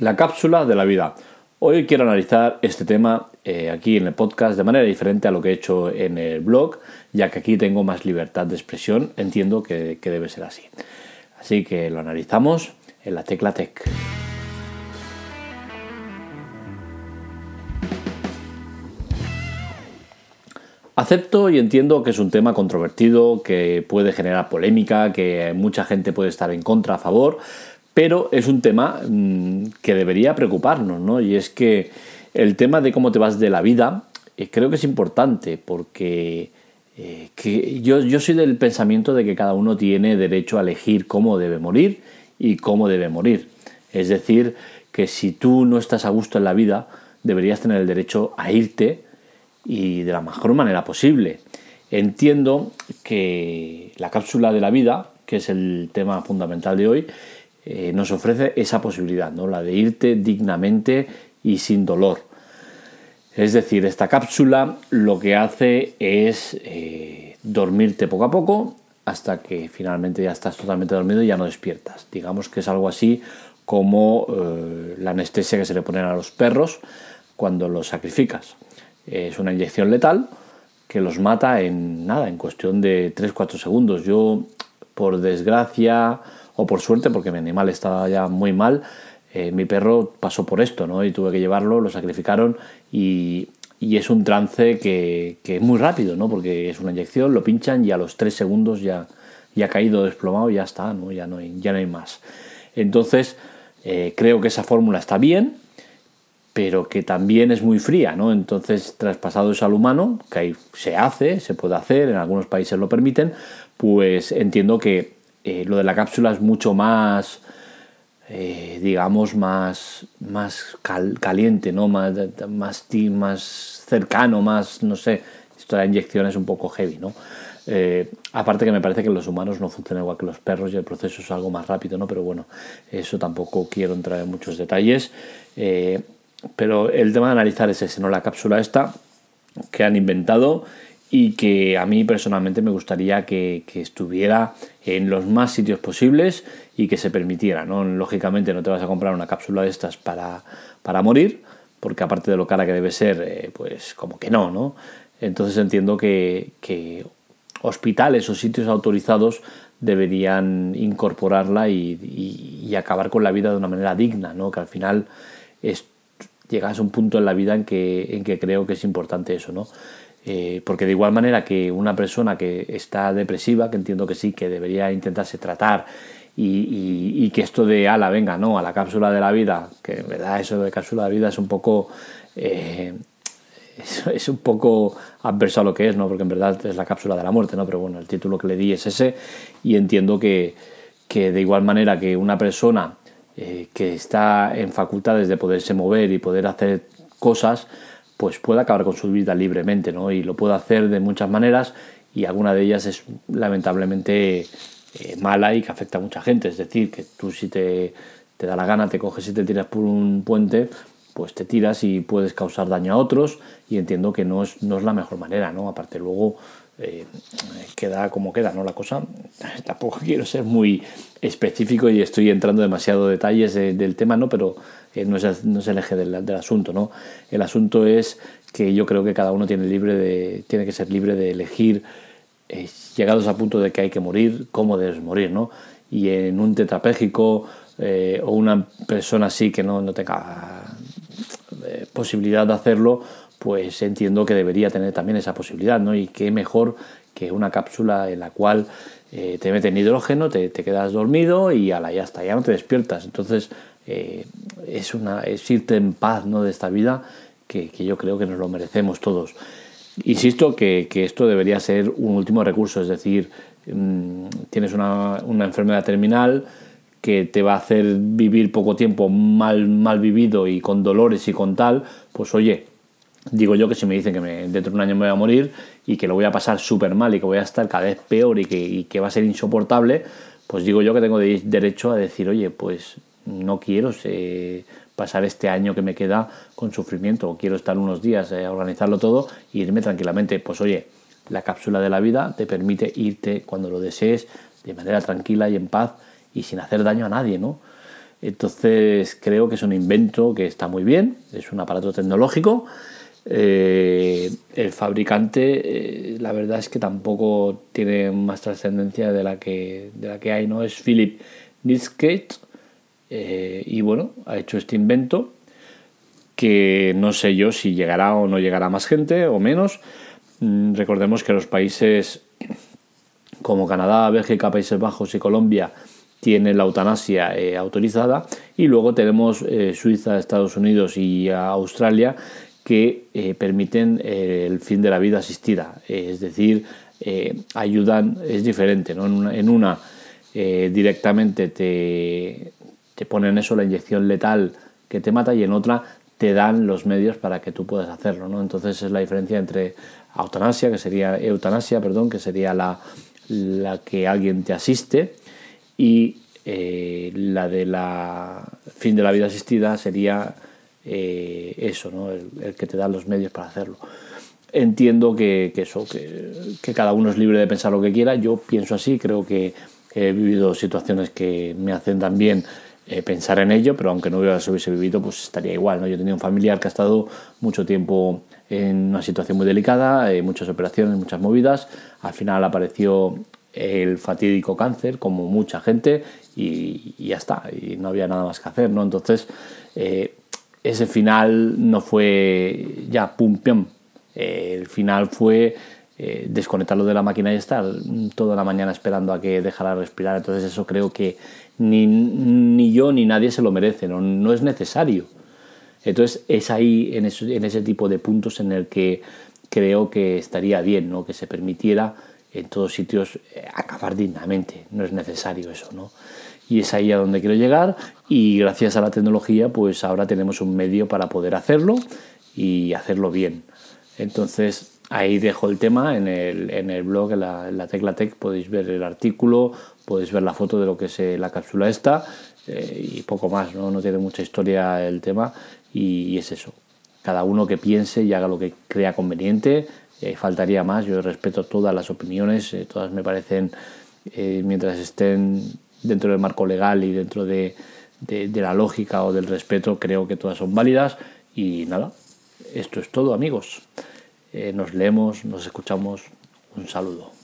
La cápsula de la vida. Hoy quiero analizar este tema eh, aquí en el podcast de manera diferente a lo que he hecho en el blog, ya que aquí tengo más libertad de expresión, entiendo que, que debe ser así. Así que lo analizamos en la tecla Tech. Acepto y entiendo que es un tema controvertido, que puede generar polémica, que mucha gente puede estar en contra, a favor, pero es un tema mm, que debería preocuparnos, ¿no? Y es que el tema de cómo te vas de la vida eh, creo que es importante porque eh, yo, yo soy del pensamiento de que cada uno tiene derecho a elegir cómo debe morir y cómo debe morir. Es decir, que si tú no estás a gusto en la vida, deberías tener el derecho a irte y de la mejor manera posible. Entiendo que la cápsula de la vida, que es el tema fundamental de hoy, eh, nos ofrece esa posibilidad, ¿no? la de irte dignamente y sin dolor. Es decir, esta cápsula lo que hace es eh, dormirte poco a poco hasta que finalmente ya estás totalmente dormido y ya no despiertas. Digamos que es algo así como eh, la anestesia que se le ponen a los perros cuando los sacrificas. Es una inyección letal que los mata en nada, en cuestión de 3-4 segundos. Yo, por desgracia, o por suerte, porque mi animal estaba ya muy mal, eh, mi perro pasó por esto, ¿no? Y tuve que llevarlo, lo sacrificaron y, es un trance que, es muy rápido, ¿no? Porque es una inyección, lo pinchan y a los tres segundos ya, ya ha caído desplomado y ya está, ¿no? Ya no hay, ya no hay más. Entonces, eh, creo que esa fórmula está bien, pero que también es muy fría, ¿no? Entonces, traspasado eso al humano, que ahí se hace, se puede hacer, en algunos países lo permiten, pues entiendo que eh, lo de la cápsula es mucho más, eh, digamos, más, más caliente, ¿no? Más, más, más cercano, más, no sé, esto de la inyección es un poco heavy, ¿no? Eh, aparte que me parece que los humanos no funcionan igual que los perros y el proceso es algo más rápido, ¿no? Pero bueno, eso tampoco quiero entrar en muchos detalles. pero el tema de analizar es ese, ¿no? La cápsula esta que han inventado y que a mí personalmente me gustaría que, estuviera en los más sitios posibles y que se permitiera. ¿no? Lógicamente no te vas a comprar una cápsula de estas para, para morir, porque aparte de lo cara que debe ser, eh, pues como que no, ¿no? Entonces entiendo que, hospitales o sitios autorizados deberían incorporarla y, acabar con la vida de una manera digna, ¿no? Que al final es, llegas a un punto en la vida en que, en que creo que es importante eso, ¿no? Eh, porque de igual manera que una persona que está depresiva, que entiendo que sí, que debería intentarse tratar y, que esto de ala, venga, no, a la cápsula de la vida, que en verdad eso de cápsula de vida es un poco. Eh, es, un poco adverso a lo que es, ¿no? Porque en verdad es la cápsula de la muerte, ¿no? Pero bueno, el título que le di es ese y entiendo que, que de igual manera que una persona eh, que está en facultades de poderse mover y poder hacer cosas, pues puede acabar con su vida libremente, ¿no? Y lo puede hacer de muchas maneras y alguna de ellas es lamentablemente eh, mala y que afecta a mucha gente. Es decir, que tú si te, te, da la gana, te coges y te tiras por un puente, pues te tiras y puedes causar daño a otros y entiendo que no es, no es la mejor manera, ¿no? Aparte luego eh, queda como queda, ¿no? La cosa, tampoco quiero ser muy específico y estoy entrando demasiado detalles del tema, ¿no? Pero eh, no, es, no, es, el eje del, del, asunto, ¿no? El asunto es que yo creo que cada uno tiene, libre de, tiene que ser libre de elegir, eh, llegados a punto de que hay que morir, cómo debes morir, ¿no? Y en un tetrapléjico o una persona así que no, no tenga posibilidad de hacerlo, pues entiendo que debería tener también esa posibilidad, ¿no? Y qué mejor que una cápsula en la cual eh, te meten hidrógeno, te, quedas dormido y ala, ya está, ya no te despiertas. Entonces eh, es, una, es irte en paz ¿no? de esta vida que, yo creo que nos lo merecemos todos. Insisto que, esto debería ser un último recurso, es decir, mm, tienes una, una, enfermedad terminal que te va a hacer vivir poco tiempo mal, mal vivido y con dolores y con tal, pues oye, digo yo que si me dicen que me, dentro de un año me voy a morir y que lo voy a pasar súper mal y que voy a estar cada vez peor y que, va a ser insoportable, pues digo yo que tengo derecho a decir, oye, pues no quiero pasar este año que me queda con sufrimiento, o quiero estar unos días a organizarlo todo e irme tranquilamente. Pues oye, la cápsula de la vida te permite irte cuando lo desees de manera tranquila y en paz y sin hacer daño a nadie, ¿no? Entonces creo que es un invento que está muy bien, es un aparato tecnológico. Eh, el fabricante, eh, la verdad es que tampoco tiene más trascendencia de la que de la que hay, ¿no? Es Philip Nilskate eh, y bueno, ha hecho este invento que no sé yo si llegará o no llegará más gente o menos. Mm, recordemos que los países como Canadá, Bélgica, Países Bajos y Colombia tienen la eutanasia eh, autorizada y luego tenemos eh, Suiza, Estados Unidos y Australia que eh, permiten el fin de la vida asistida, es decir, ayudan, es diferente, ¿no? en una, directamente te, te ponen eso, la inyección letal que te mata y en otra te dan los medios para que tú puedas hacerlo, ¿no? Entonces es la diferencia entre eutanasia, que sería eutanasia, perdón, que sería la, la que alguien te asiste y eh, la de la fin de la vida asistida sería eh, eso, ¿no? el, que te da los medios para hacerlo. Entiendo que, eso, que, cada uno es libre de pensar lo que quiera, yo pienso así, creo que he vivido situaciones que me hacen también eh, pensar en ello, pero aunque no hubiese, hubiese vivido, pues estaría igual. ¿no? Yo tenía un familiar que ha estado mucho tiempo en una situación muy delicada, muchas operaciones, muchas movidas. Al final apareció el fatídico cáncer, como mucha gente, y, ya está, y no había nada más que hacer, ¿no? Entonces, eh, ese final no fue ya pum, pum. Eh, el final fue eh, desconectarlo de la máquina y estar toda la mañana esperando a que dejara respirar. Entonces, eso creo que ni, ni yo ni nadie se lo merece, no, no es necesario. Entonces, es ahí, en, en ese tipo de puntos, en el que creo que estaría bien, ¿no? Que se permitiera en todos sitios eh, acabar dignamente. No es necesario eso, ¿no? Y es ahí a donde quiero llegar y gracias a la tecnología pues ahora tenemos un medio para poder hacerlo y hacerlo bien. Entonces ahí dejo el tema en el, en el blog, en la, la, Tecla Tech, podéis ver el artículo, podéis ver la foto de lo que es eh, la cápsula esta eh, y poco más, ¿no? no tiene mucha historia el tema y es eso. Cada uno que piense y haga lo que crea conveniente, eh, faltaría más, yo respeto todas las opiniones, eh, todas me parecen, eh, mientras estén dentro del marco legal y dentro de, de, la lógica o del respeto, creo que todas son válidas y nada, esto es todo amigos. nos leemos, nos escuchamos, un saludo.